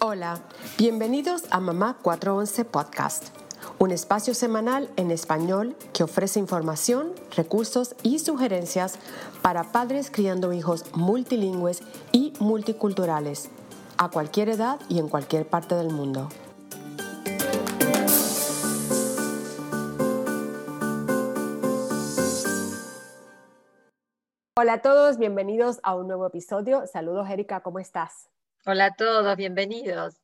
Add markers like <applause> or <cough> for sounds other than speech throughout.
Hola, bienvenidos a Mamá 411 Podcast, un espacio semanal en español que ofrece información, recursos y sugerencias para padres criando hijos multilingües y multiculturales, a cualquier edad y en cualquier parte del mundo. Hola a todos, bienvenidos a un nuevo episodio. Saludos, Erika, ¿cómo estás? Hola a todos, bienvenidos.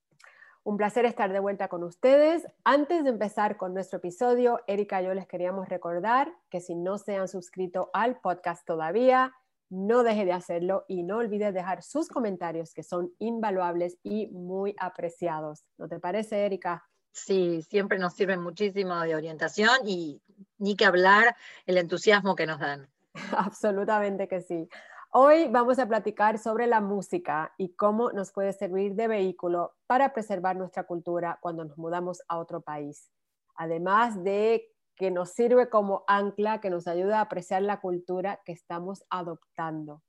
Un placer estar de vuelta con ustedes. Antes de empezar con nuestro episodio, Erika y yo les queríamos recordar que si no se han suscrito al podcast todavía, no deje de hacerlo y no olvide dejar sus comentarios que son invaluables y muy apreciados. ¿No te parece, Erika? Sí, siempre nos sirven muchísimo de orientación y ni que hablar el entusiasmo que nos dan. <laughs> Absolutamente que sí. Hoy vamos a platicar sobre la música y cómo nos puede servir de vehículo para preservar nuestra cultura cuando nos mudamos a otro país. Además de que nos sirve como ancla que nos ayuda a apreciar la cultura que estamos adoptando.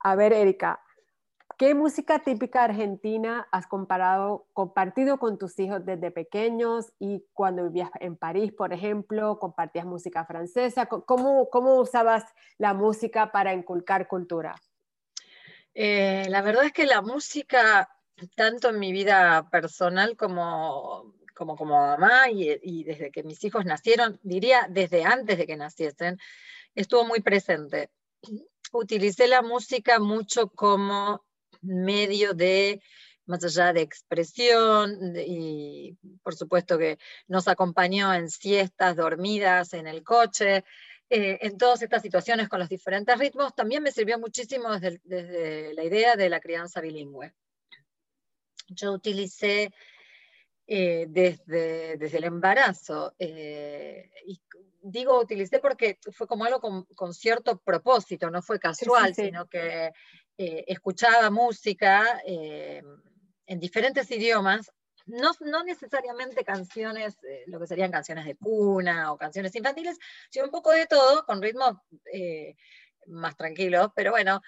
A ver, Erika, ¿Qué música típica argentina has comparado, compartido con tus hijos desde pequeños y cuando vivías en París, por ejemplo, compartías música francesa? ¿Cómo, usabas la música para inculcar cultura? Eh, la verdad es que la música, tanto en mi vida personal como como, como mamá y, y desde que mis hijos nacieron, diría desde antes de que naciesen, estuvo muy presente. Utilicé la música mucho como medio de, más allá de expresión, y por supuesto que nos acompañó en siestas, dormidas, en el coche, eh, en todas estas situaciones con los diferentes ritmos, también me sirvió muchísimo desde, la idea de la crianza bilingüe. Yo utilicé eh, desde, desde, el embarazo, eh, y digo utilicé porque fue como algo con, cierto propósito, no fue casual, sino que eh, escuchaba música eh, en diferentes idiomas, no, no necesariamente canciones, eh, lo que serían canciones de cuna o canciones infantiles, sino un poco de todo, con ritmos más tranquilos, pero bueno,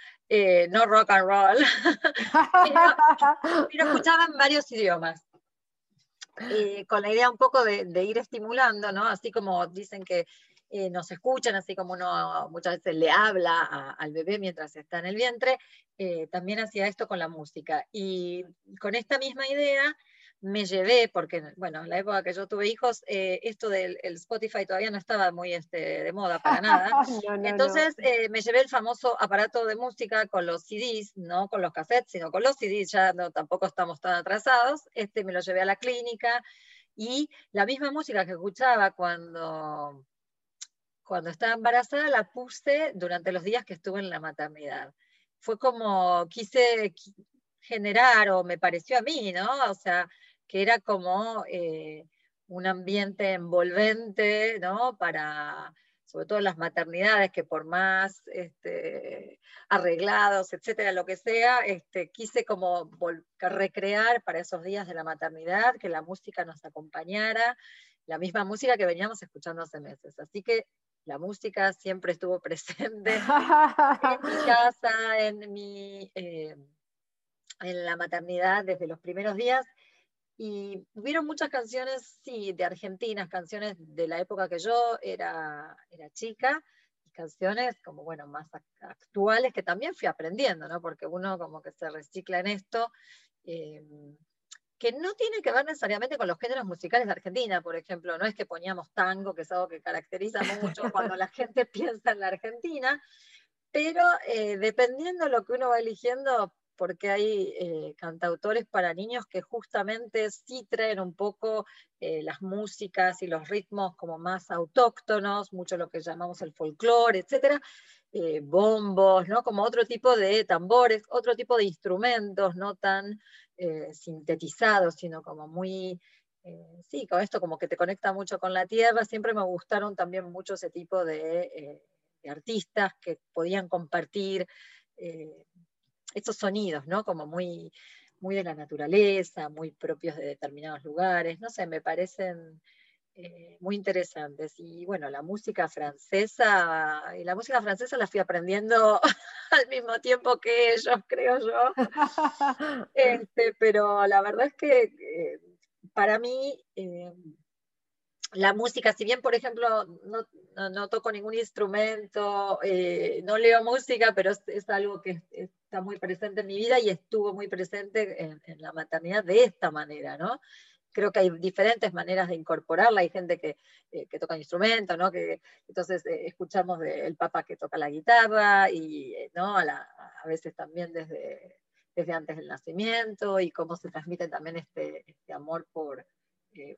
no rock and roll, <laughs> pero, escuchaba en varios idiomas. con la idea un poco de, de, ir estimulando, ¿no? Así como dicen que eh, nos escuchan, así como uno muchas veces le habla al bebé mientras está en el vientre, eh, también hacía esto con la música. Y con esta misma idea me llevé, porque bueno, en la época que yo tuve hijos, eh, esto del Spotify todavía no estaba muy este, de moda para nada. <laughs> Entonces me llevé el famoso aparato de música con los CDs, no con los cassettes, sino con los CDs, ya no, tampoco estamos tan atrasados. Este me lo llevé a la clínica y la misma música que escuchaba cuando cuando estaba embarazada la puse durante los días que estuve en la maternidad. Fue como quise generar, o me pareció a mí, ¿no? O sea, que era como eh, un ambiente envolvente, ¿no? Para, sobre todo las maternidades, que por más este, arreglados, etcétera, lo que sea, este, quise como recrear para esos días de la maternidad, que la música nos acompañara, la misma música que veníamos escuchando hace meses. Así que la música siempre estuvo <laughs> presente en mi <laughs> casa, en, mi, eh, en la maternidad desde los primeros días. Y hubieron muchas canciones, sí, de Argentina, canciones de la época que yo era, era chica, y canciones como, bueno, más actuales que también fui aprendiendo, ¿no? Porque uno como que se recicla en esto. Eh, que no tiene que ver necesariamente con los géneros musicales de Argentina, por ejemplo, no es que poníamos tango, que es algo que caracteriza mucho <laughs> cuando la gente <laughs> piensa en la Argentina, pero eh, dependiendo de lo que uno va eligiendo, porque hay eh, cantautores para niños que justamente sí traen un poco eh, las músicas y los ritmos como más autóctonos, mucho lo que llamamos el folclore, etcétera, bombos, ¿no? Como otro tipo de tambores, otro tipo de instrumentos, no tan eh, sintetizado, sino como muy, eh, sí, con esto como que te conecta mucho con la tierra. Siempre me gustaron también mucho ese tipo de, eh, artistas que podían compartir estos sonidos, ¿no? Como muy, muy de la naturaleza, muy propios de determinados lugares. No sé, me parecen eh, muy interesantes. Y bueno, la música francesa, y la música francesa la fui aprendiendo <laughs> al mismo tiempo que ellos, creo yo. <laughs> Este, pero la verdad es que eh, para mí eh, la música, si bien por ejemplo no, toco ningún instrumento, no leo música, pero es, algo que está muy presente en mi vida y estuvo muy presente en, en la maternidad de esta manera, ¿no? Creo que hay diferentes maneras de incorporarla. Hay gente que, eh, que toca instrumentos, ¿no? Que, entonces eh, escuchamos del Papa que toca la guitarra y eh, ¿no? a, a, veces también desde, desde antes del nacimiento y cómo se transmite también este, este amor por,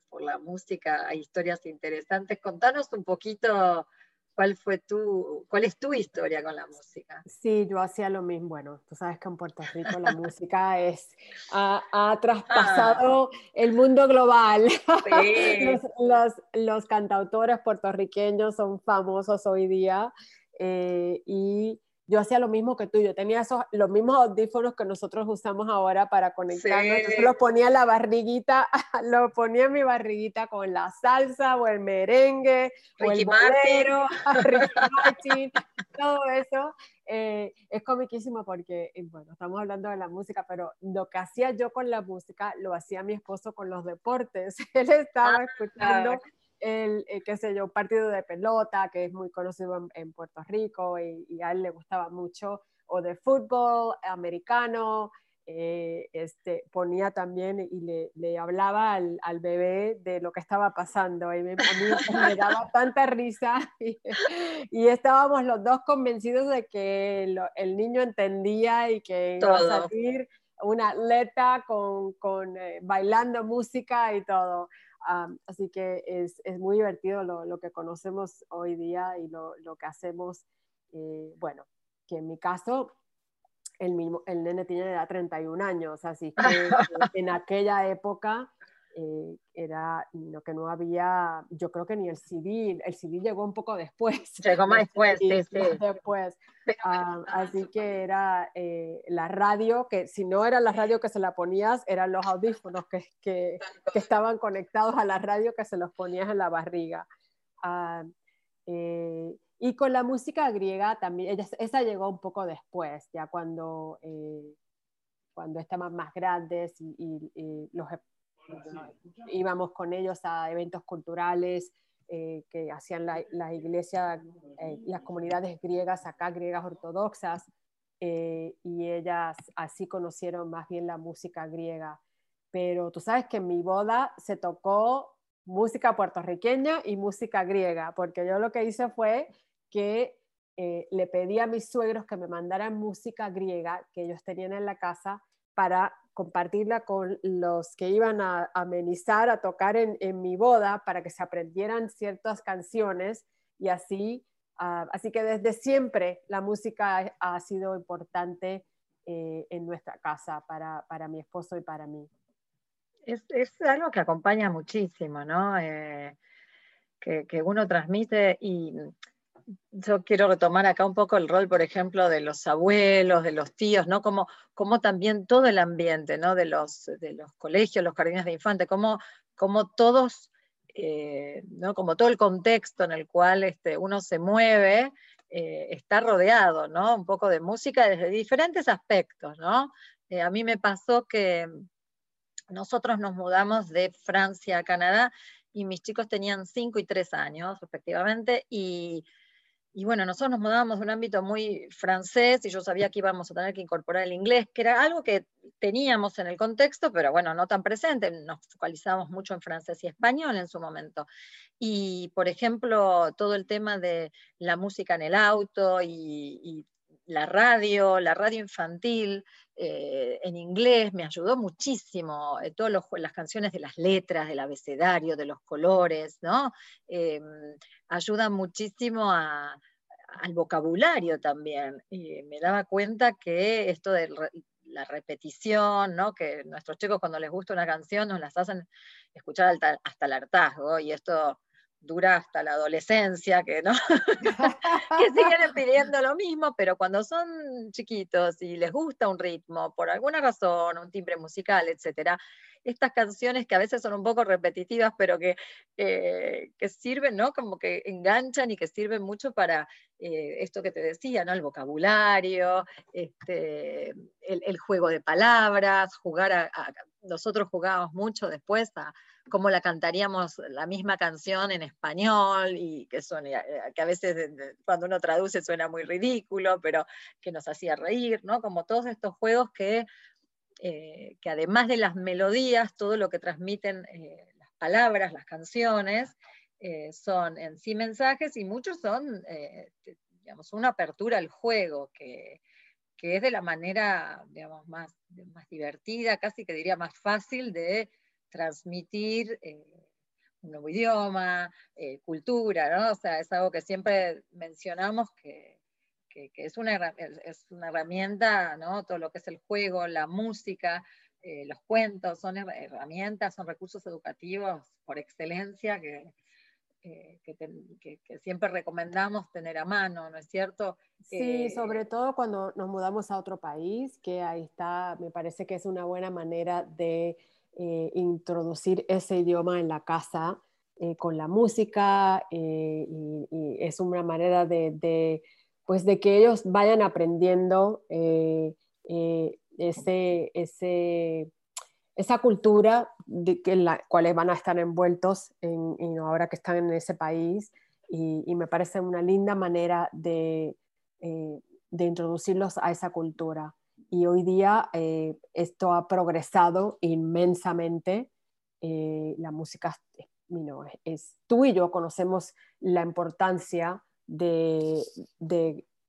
por la música. Hay historias interesantes. Contanos un poquito ¿Cuál fue tu, cuál es tu historia con la música? Sí, yo hacía lo mismo. Bueno, tú sabes que en Puerto Rico la música es, ha, traspasado ah. el mundo global. <laughs> Sí. los, los, cantautores puertorriqueños son famosos hoy día eh, y yo hacía lo mismo que tú, yo tenía esos, los mismos audífonos que nosotros usamos ahora para conectarnos, yo los ponía en la barriguita, <laughs> lo ponía en mi barriguita con la salsa o el merengue o el bolero, <laughs> <laughs> todo eso. Eh, es comiquísimo porque, bueno, estamos hablando de la música, pero lo que hacía yo con la música lo hacía mi esposo con los deportes. Él estaba ah, escuchando el, eh, qué sé yo, partido de pelota, que es muy conocido en, Puerto Rico y, a él le gustaba mucho, o de fútbol americano, eh, este, ponía también y le, le hablaba al, al, bebé de lo que estaba pasando. Y me, a mí me daba tanta risa <laughs> y, y, estábamos los dos convencidos de que el niño entendía y que iba a salir una atleta con, con eh, bailando música y todo así que es, es muy divertido lo, lo, que conocemos hoy día y lo, lo que hacemos. Eh, bueno, que en mi caso, el, mismo, el nene tiene edad 31 años, así que <laughs> en aquella época eh, era lo que no había, yo creo que ni el CD, el CD llegó un poco después. Llegó más <laughs> después, sí, sí. Después. Ah, así que era eh, la radio, que si no era la radio que se la ponías, eran los audífonos que, que, que estaban conectados a la radio que se los ponías en la barriga. Ah, eh, y con la música griega también, ella, esa llegó un poco después, ya cuando, cuando estaban más grandes y, y, y los íbamos con ellos a eventos culturales eh, que hacían la, la iglesia, eh, las comunidades griegas acá, griegas ortodoxas, eh, y ellas así conocieron más bien la música griega. Pero tú sabes que en mi boda se tocó música puertorriqueña y música griega, porque yo lo que hice fue que le pedí a mis suegros que me mandaran música griega que ellos tenían en la casa para compartirla con los que iban a amenizar, a tocar en, mi boda para que se aprendieran ciertas canciones y así, ah, así que desde siempre la música ha sido importante eh, en nuestra casa para, mi esposo y para mí. Es, algo que acompaña muchísimo, ¿no? Eh, que, que, uno transmite y yo quiero retomar acá un poco el rol, por ejemplo, de los abuelos, de los tíos, ¿no? Como, como también todo el ambiente, ¿no? De los, de los colegios, los jardines de infantes, como, como todos, eh, ¿no? Como todo el contexto en el cual este, uno se mueve, eh, está rodeado, ¿no? Un poco de música desde diferentes aspectos, ¿no? Eh, a mí me pasó que nosotros nos mudamos de Francia a Canadá y mis chicos tenían 5 y 3 años respectivamente y y bueno, nosotros nos mudábamos de un ámbito muy francés y yo sabía que íbamos a tener que incorporar el inglés, que era algo que teníamos en el contexto, pero bueno, no tan presente. Nos focalizábamos mucho en francés y español en su momento. Y, por ejemplo, todo el tema de la música en el auto y, la radio, la radio infantil eh, en inglés me ayudó muchísimo. Eh, todas las canciones de las letras, del abecedario, de los colores, ¿no? Ayuda muchísimo al vocabulario también. Y me daba cuenta que esto de la repetición, ¿no? que nuestros chicos cuando les gusta una canción nos las hacen escuchar hasta, el hartazgo, y esto dura hasta la adolescencia, que no, <laughs> <laughs> que siguen pidiendo lo mismo, pero cuando son chiquitos y les gusta un ritmo, por alguna razón, un timbre musical, etcétera, estas canciones que a veces son un poco repetitivas, pero que, eh, que sirven, ¿no? Como que enganchan y que sirven mucho para eh, esto que te decía, ¿no? El vocabulario, este, el, juego de palabras, jugar a, nosotros jugábamos mucho después a cómo la cantaríamos la misma canción en español y que, son, eh, que a veces cuando uno traduce suena muy ridículo, pero que nos hacía reír, ¿no? Como todos estos juegos que eh, que además de las melodías, todo lo que transmiten eh, las palabras, las canciones, eh, son en sí mensajes y muchos son, digamos, una apertura al juego, que, es de la manera, digamos, más, más divertida, casi que diría más fácil de transmitir un nuevo idioma, cultura, ¿no? O sea, es algo que siempre mencionamos que que, es, una, es una herramienta, ¿no? Todo lo que es el juego, la música, eh, los cuentos, son herramientas, son recursos educativos por excelencia que, eh, que, siempre recomendamos tener a mano, ¿no es cierto? Sí, sobre todo cuando nos mudamos a otro país, que ahí está, me parece que es una buena manera de eh, introducir ese idioma en la casa con la música y, es una manera de pues de que ellos vayan aprendiendo eh, eh, ese, esa cultura de que en la cual van a estar envueltos en, ahora que están en ese país y, me parece una linda manera de, eh, de, introducirlos a esa cultura. Y hoy día esto ha progresado inmensamente. la música, es, tú y yo conocemos la importancia de,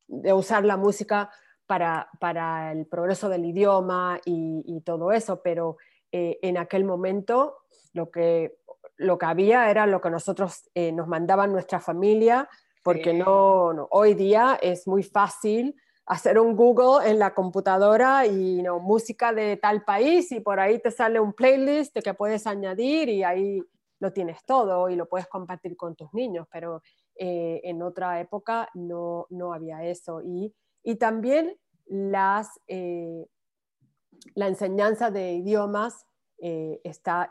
usar la música para, el progreso del idioma y, todo eso, pero eh, en aquel momento lo que, lo que había era lo que nosotros eh, nos mandaban nuestra familia, porque no, hoy día es muy fácil hacer un Google en la computadora y no, música de tal país y por ahí te sale un playlist que puedes añadir y ahí lo tienes todo y lo puedes compartir con tus niños, pero eh, en otra época no, no había eso. Y, y también las, eh, la enseñanza de idiomas eh, está,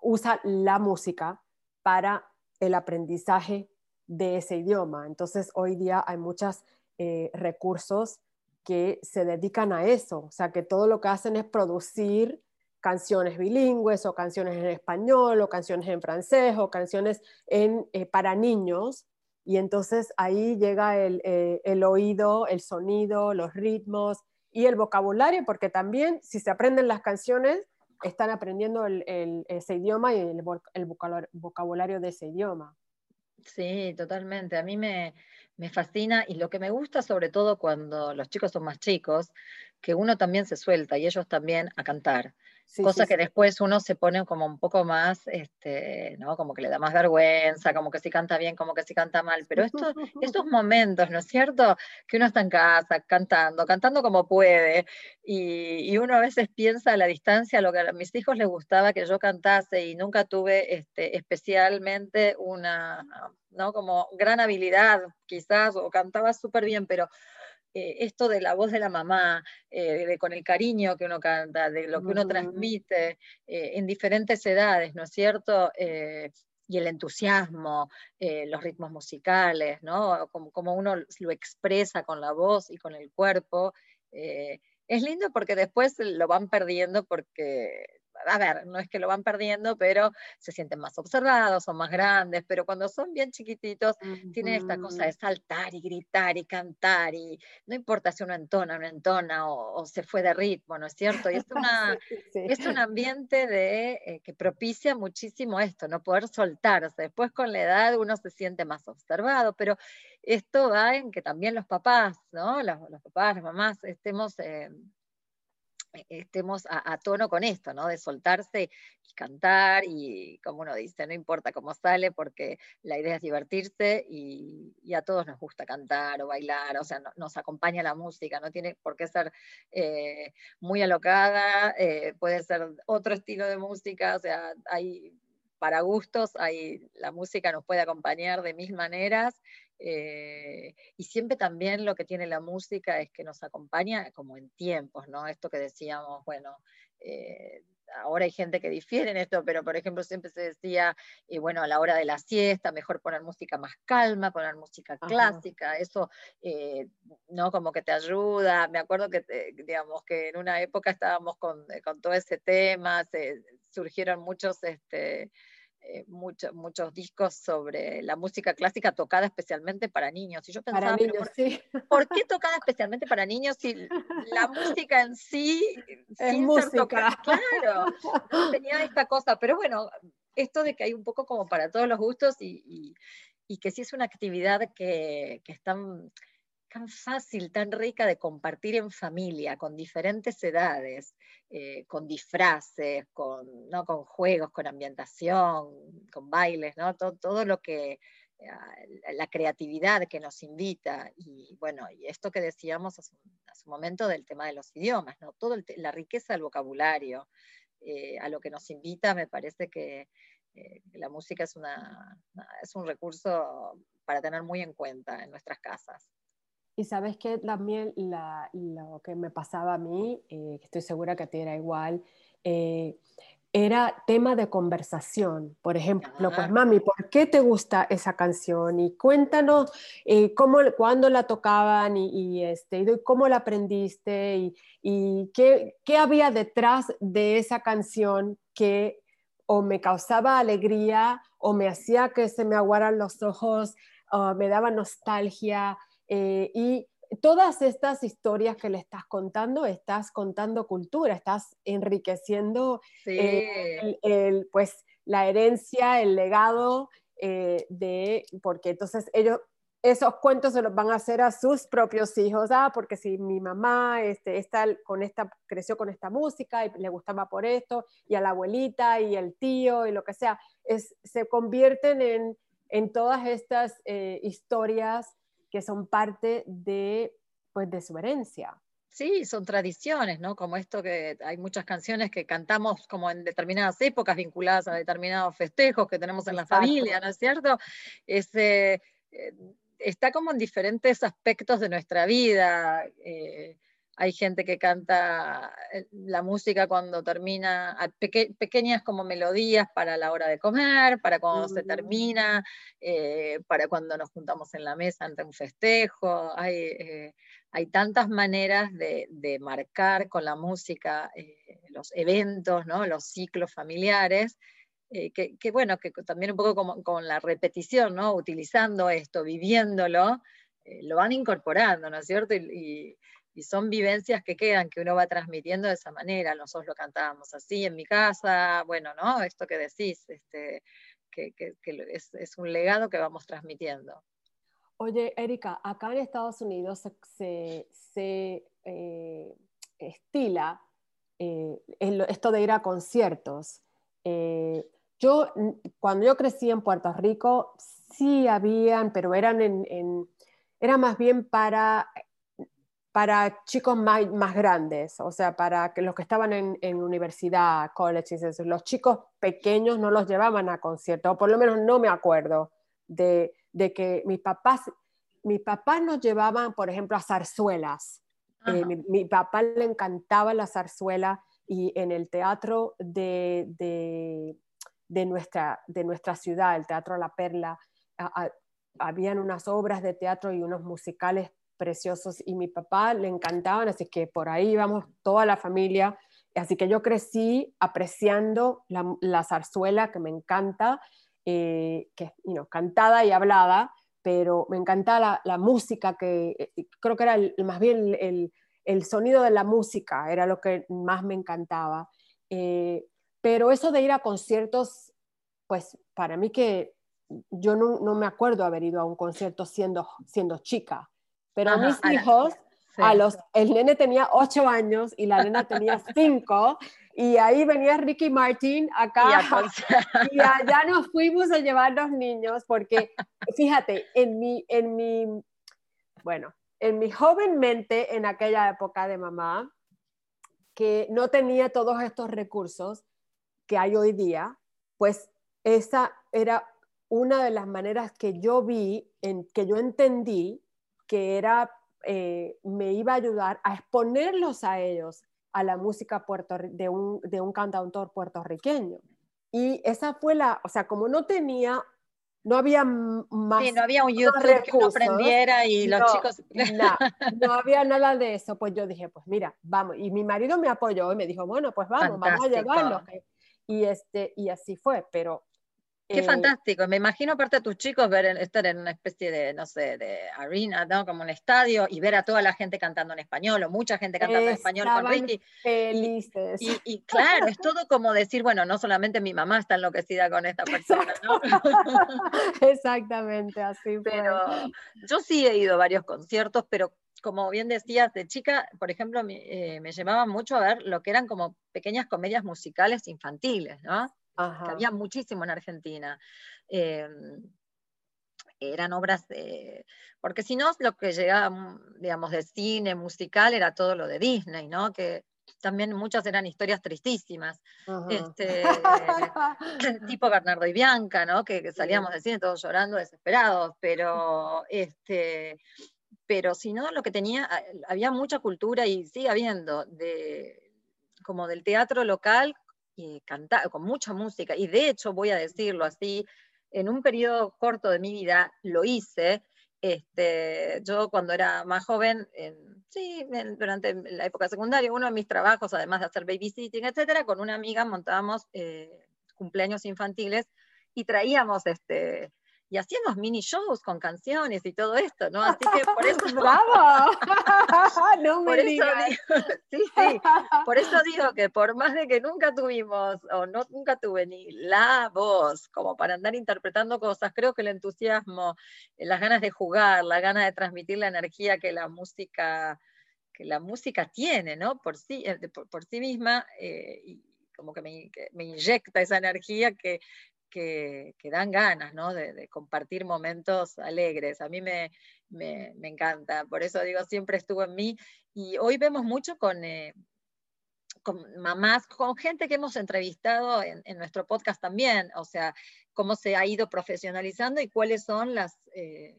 usa la música para el aprendizaje de ese idioma. Entonces, hoy día hay muchos recursos que se dedican a eso, o sea, que todo lo que hacen es producir canciones bilingües o canciones en español o canciones en francés o canciones en, eh, para niños. Y entonces ahí llega eh, el, oído, el sonido, los ritmos y el vocabulario, porque también si se aprenden las canciones, están aprendiendo ese idioma y el, vocabulario de ese idioma. Sí, totalmente. A mí me, me fascina y lo que me gusta sobre todo cuando los chicos son más chicos, que uno también se suelta y ellos también a cantar. Cosa que después uno se pone como un poco más, este, ¿no? Como que le da más vergüenza, como que si canta bien, como que si canta mal. Pero estos, <laughs> estos momentos, ¿no es cierto? Que uno está en casa cantando, cantando como puede, y, y, uno a veces piensa a la distancia lo que a mis hijos les gustaba que yo cantase y nunca tuve este, especialmente una, ¿no? Como gran habilidad, quizás, o cantaba súper bien, pero eh, esto de la voz de la mamá, eh, de, con el cariño que uno canta, de lo que uno transmite eh, en diferentes edades, ¿no es cierto? y el entusiasmo, los ritmos musicales, ¿no? Como, como, uno lo expresa con la voz y con el cuerpo. es lindo porque después lo van perdiendo porque a ver, no es que lo van perdiendo, pero se sienten más observados, son más grandes, pero cuando son bien chiquititos, tienen esta cosa de saltar y gritar y cantar, y no importa si uno entona o no entona, o, se fue de ritmo, ¿no es cierto? Y es, <laughs> una, es un ambiente de, eh, que propicia muchísimo esto, no poder soltarse. Después con la edad uno se siente más observado, pero esto va en que también los papás, ¿no? Los, papás, las mamás, estemos... Eh, estemos a, tono con esto, ¿no? De soltarse y cantar y, como uno dice, no importa cómo sale, porque la idea es divertirse y, a todos nos gusta cantar o bailar, o sea, nos acompaña la música, no tiene por qué ser eh, muy alocada, eh, puede ser otro estilo de música, o sea, hay para gustos, hay, la música nos puede acompañar de mil maneras. Eh, y siempre también lo que tiene la música es que nos acompaña como en tiempos, ¿no? Esto que decíamos, bueno, eh, ahora hay gente que difiere en esto, pero por ejemplo siempre se decía, eh, bueno, a la hora de la siesta, mejor poner música más calma, poner música clásica, eso, eh, ¿no? Como que te ayuda. Me acuerdo que, digamos, que en una época estábamos con, con todo ese tema, se, surgieron muchos, este, eh, muchos discos sobre la música clásica tocada especialmente para niños. Y yo pensaba, por, qué <laughs> tocada especialmente para niños si la música en sí, es música. claro, no <laughs> tenía esta cosa, pero bueno, esto de que hay un poco como para todos los gustos y, que sí es una actividad que, que es tan fácil, tan rica de compartir en familia, con diferentes edades, eh, con disfraces, con, ¿no? con juegos, con ambientación, con bailes, ¿no? todo, todo lo que, ah, la creatividad que nos invita, y bueno, y esto que decíamos hace, un momento del tema de los idiomas, ¿no? Todo la riqueza del vocabulario, eh, a lo que nos invita, me parece que eh, la música es, una, es un recurso para tener muy en cuenta en nuestras casas. Y sabes que también lo que me pasaba a mí, eh, estoy segura que a ti era igual, eh, era tema de conversación. Por ejemplo, pues mami, ¿por qué te gusta esa canción? Y cuéntanos eh, cómo, cuándo la tocaban y, este, y cómo la aprendiste y, y qué, qué, había detrás de esa canción que o me causaba alegría o me hacía que se me aguaran los ojos, o me daba nostalgia. Eh, y todas estas historias que le estás contando, estás contando cultura, estás enriqueciendo eh, el, pues, la herencia, el legado eh, de, porque entonces ellos, esos cuentos se los van a hacer a sus propios hijos, ah, porque si mi mamá este, está con esta, creció con esta música y le gustaba por esto, y a la abuelita y el tío y lo que sea, es, se convierten en, en todas estas historias que son parte de, pues, de su herencia. Sí, son tradiciones, ¿no? Como esto que hay muchas canciones que cantamos como en determinadas épocas vinculadas a determinados festejos que tenemos en la familia, ¿no es cierto? Eh, está como en diferentes aspectos de nuestra vida. Eh, hay gente que canta eh, la música cuando termina, pequeñas como melodías para la hora de comer, para cuando se termina, eh, para cuando nos juntamos en la mesa ante un festejo. Hay, eh, hay tantas maneras de, marcar con la música los eventos, ¿no? los ciclos familiares. que, bueno, que también un poco como, con la repetición, ¿no? utilizando esto, viviéndolo, lo van incorporando, ¿no es cierto? y, y son vivencias que quedan, que uno va transmitiendo de esa manera. Nosotros lo cantábamos así en mi casa, bueno, ¿no? Esto que decís, este, que, es, un legado que vamos transmitiendo. Oye, Erika, acá en Estados Unidos se, eh, estila eh, esto de ir a conciertos. Eh, yo, cuando yo crecí en Puerto Rico, sí habían, pero eran en era más bien para para chicos más, más, grandes, o sea, para que los que estaban en, en universidad, colleges, los chicos pequeños no los llevaban a conciertos, o por lo menos no me acuerdo de, de que mis papás, mis papás nos llevaban, por ejemplo, a zarzuelas. Eh, mi, papá le encantaba la zarzuela y en el teatro de, de, de nuestra, de nuestra ciudad, el Teatro La Perla, habían unas obras de teatro y unos musicales preciosos y mi papá le encantaban, así que por ahí íbamos toda la familia. Así que yo crecí apreciando la, zarzuela que me encanta, eh, que cantada y hablada, pero me encantaba la, música, que eh, creo que era más bien el, el, sonido de la música, era lo que más me encantaba. Eh, pero eso de ir a conciertos, pues para mí que yo no, no, me acuerdo haber ido a un concierto siendo, siendo chica. Pero a mis hijos, a los, el nene tenía ocho años y la nena tenía <laughs> cinco, y ahí venía Ricky Martin acá, y, allá nos fuimos a llevar los niños, porque fíjate, en mi, en mi, bueno, en mi joven mente en aquella época de mamá, que no tenía todos estos recursos que hay hoy día, pues esa era una de las maneras que yo vi, en, que yo entendí que era, eh, me iba a ayudar a exponerlos a ellos a la música puerto, de, un, de un cantautor puertorriqueño. Y esa fue la, o sea, como no tenía no había más. Sí, no había un YouTube que uno aprendiera y los chicos. no había nada de eso. Pues yo dije, pues mira, vamos. Y mi marido me apoyó y me dijo, bueno, pues vamos, vamos a llevarlo. Y, este, y así fue, pero Qué eh, fantástico. Me imagino aparte de tus chicos ver estar en una especie de, no sé, de arena, ¿no? Como un estadio y ver a toda la gente cantando en español o mucha gente cantando en español con Ricky. Felices. Y, <laughs> claro, es todo como decir, bueno, no solamente mi mamá está enloquecida con esta persona, ¿no? <laughs> Exactamente, así Pero yo sí he ido a varios conciertos, pero como bien decías, de chica, por ejemplo, me, eh, me llevaban mucho a ver lo que eran como pequeñas comedias musicales infantiles, ¿no? Que había muchísimo en Argentina. Em, eran obras de, porque si no, lo que llegaba, digamos, de cine, musical, era todo lo de Disney, ¿no? Que también muchas eran historias tristísimas, este, <laughs> tipo Bernardo y Bianca, ¿no? Que, salíamos del cine todos llorando, desesperados, pero, este, pero si no, lo que tenía, había mucha cultura y sigue habiendo, de, como del teatro local y cantar, con mucha música, y de hecho voy a decirlo así, en un periodo corto de mi vida lo hice. Este, yo cuando era más joven, sí, durante la época secundaria, uno de mis trabajos, además de hacer babysitting, etcétera, con una amiga montábamos eh, cumpleaños infantiles y traíamos este, y hacíamos mini shows con canciones y todo esto, ¿no? Así que por eso... <laughs> ¡Bravo! <laughs> no me por digo, <laughs> sí, sí, por eso digo que por más de que nunca tuvimos, o no, nunca tuve ni la voz como para andar interpretando cosas, creo que el entusiasmo, eh, las ganas de jugar, la gana de transmitir la energía que la música que la música tiene, ¿no? Por sí, eh, por, sí misma, eh, y como que me, que me, inyecta esa energía que, que, dan ganas, ¿no? De, compartir momentos alegres. A mí me, me, encanta, por eso digo, siempre estuvo en mí. Y hoy vemos mucho con, eh, mamás, con gente que hemos entrevistado en, nuestro podcast también, o sea, cómo se ha ido profesionalizando y cuáles son las... Eh,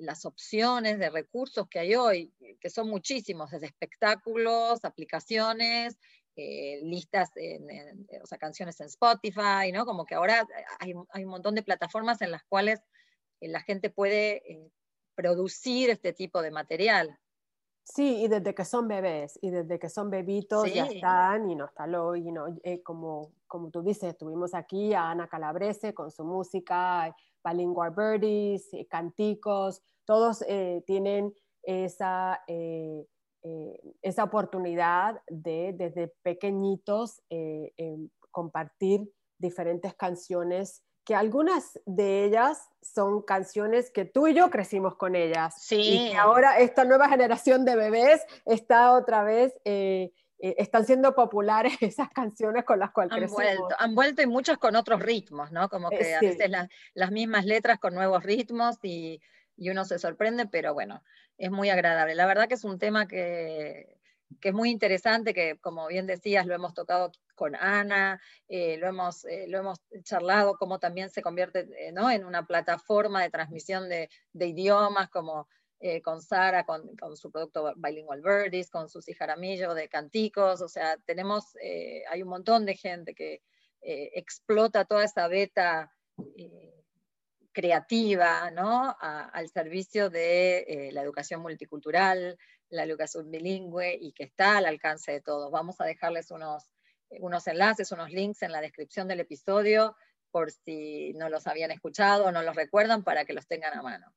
las opciones de recursos que hay hoy, que son muchísimos, desde espectáculos, aplicaciones, eh, listas, en, o sea, canciones en Spotify, ¿no? Como que ahora hay, un montón de plataformas en las cuales eh, la gente puede eh, producir este tipo de material. Sí, y desde que son bebés, y desde que son bebitos ya están, y no está lo, y no, como, como tú dices, estuvimos aquí a Ana Calabrese con su música, Bilingual Birdies, canticos, todos tienen esa eh, esa oportunidad de desde pequeñitos eh, em, compartir diferentes canciones que algunas de ellas son canciones que tú y yo crecimos con ellas. Sí. Y que ahora esta nueva generación de bebés está otra vez, eh, están siendo populares <laughs> esas canciones con las cuales han crecimos. Vuelto, han vuelto y muchas con otros ritmos, ¿no? Como que a veces las mismas letras con nuevos ritmos y, y uno se sorprende, pero bueno, es muy agradable. La verdad que es un tema que, es muy interesante, que como bien decías, lo hemos tocado con Ana, eh, lo, hemos, eh, lo hemos charlado, cómo también se convierte eh, en una plataforma de transmisión de, idiomas, como con Sara, con, su producto Bilingual Birdies, con Susi Jaramillo de Canticos, o sea, tenemos, hay un montón de gente que explota toda esa beta creativa, ¿no? al servicio de eh, la educación multicultural, la educación bilingüe y que está al alcance de todos. Vamos a dejarles unos, unos enlaces, unos links en la descripción del episodio por si no los habían escuchado o no los recuerdan para que los tengan a mano.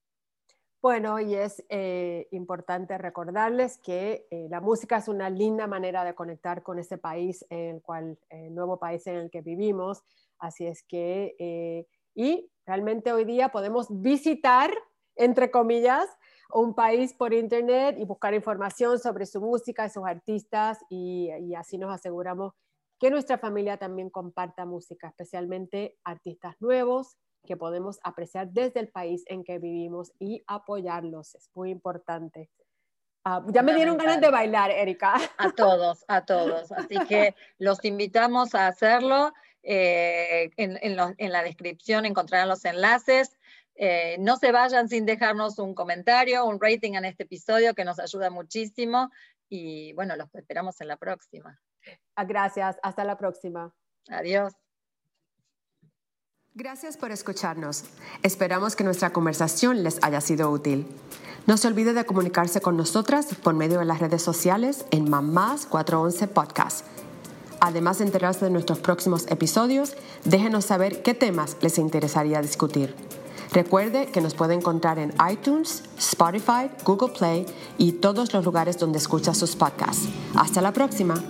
Bueno, y es eh, importante recordarles que eh, la música es una linda manera de conectar con ese país, en el cual, nuevo país en el que vivimos. Así es que, y Realmente hoy día podemos visitar, entre comillas, un país por internet y buscar información sobre su música y sus artistas y, así nos aseguramos que nuestra familia también comparta música, especialmente artistas nuevos que podemos apreciar desde el país en que vivimos y apoyarlos. Es muy importante. Ah, ya me dieron ganas de bailar, Erika. A todos, a todos. Así que <laughs> los invitamos a hacerlo Eh, en, la descripción encontrarán los enlaces. Eh, no se vayan sin dejarnos un comentario, un rating en este episodio que nos ayuda muchísimo. Y bueno, los esperamos en la próxima. Ah, gracias, hasta la próxima. Adiós. Gracias por escucharnos. Esperamos que nuestra conversación les haya sido útil. No se olvide de comunicarse con nosotras por medio de las redes sociales en Mamás 411 Podcast Además de enterarse de nuestros próximos episodios, déjenos saber qué temas les interesaría discutir. Recuerde que nos puede encontrar en iTunes, Spotify, Google Play y todos los lugares donde escucha sus podcasts. Hasta la próxima.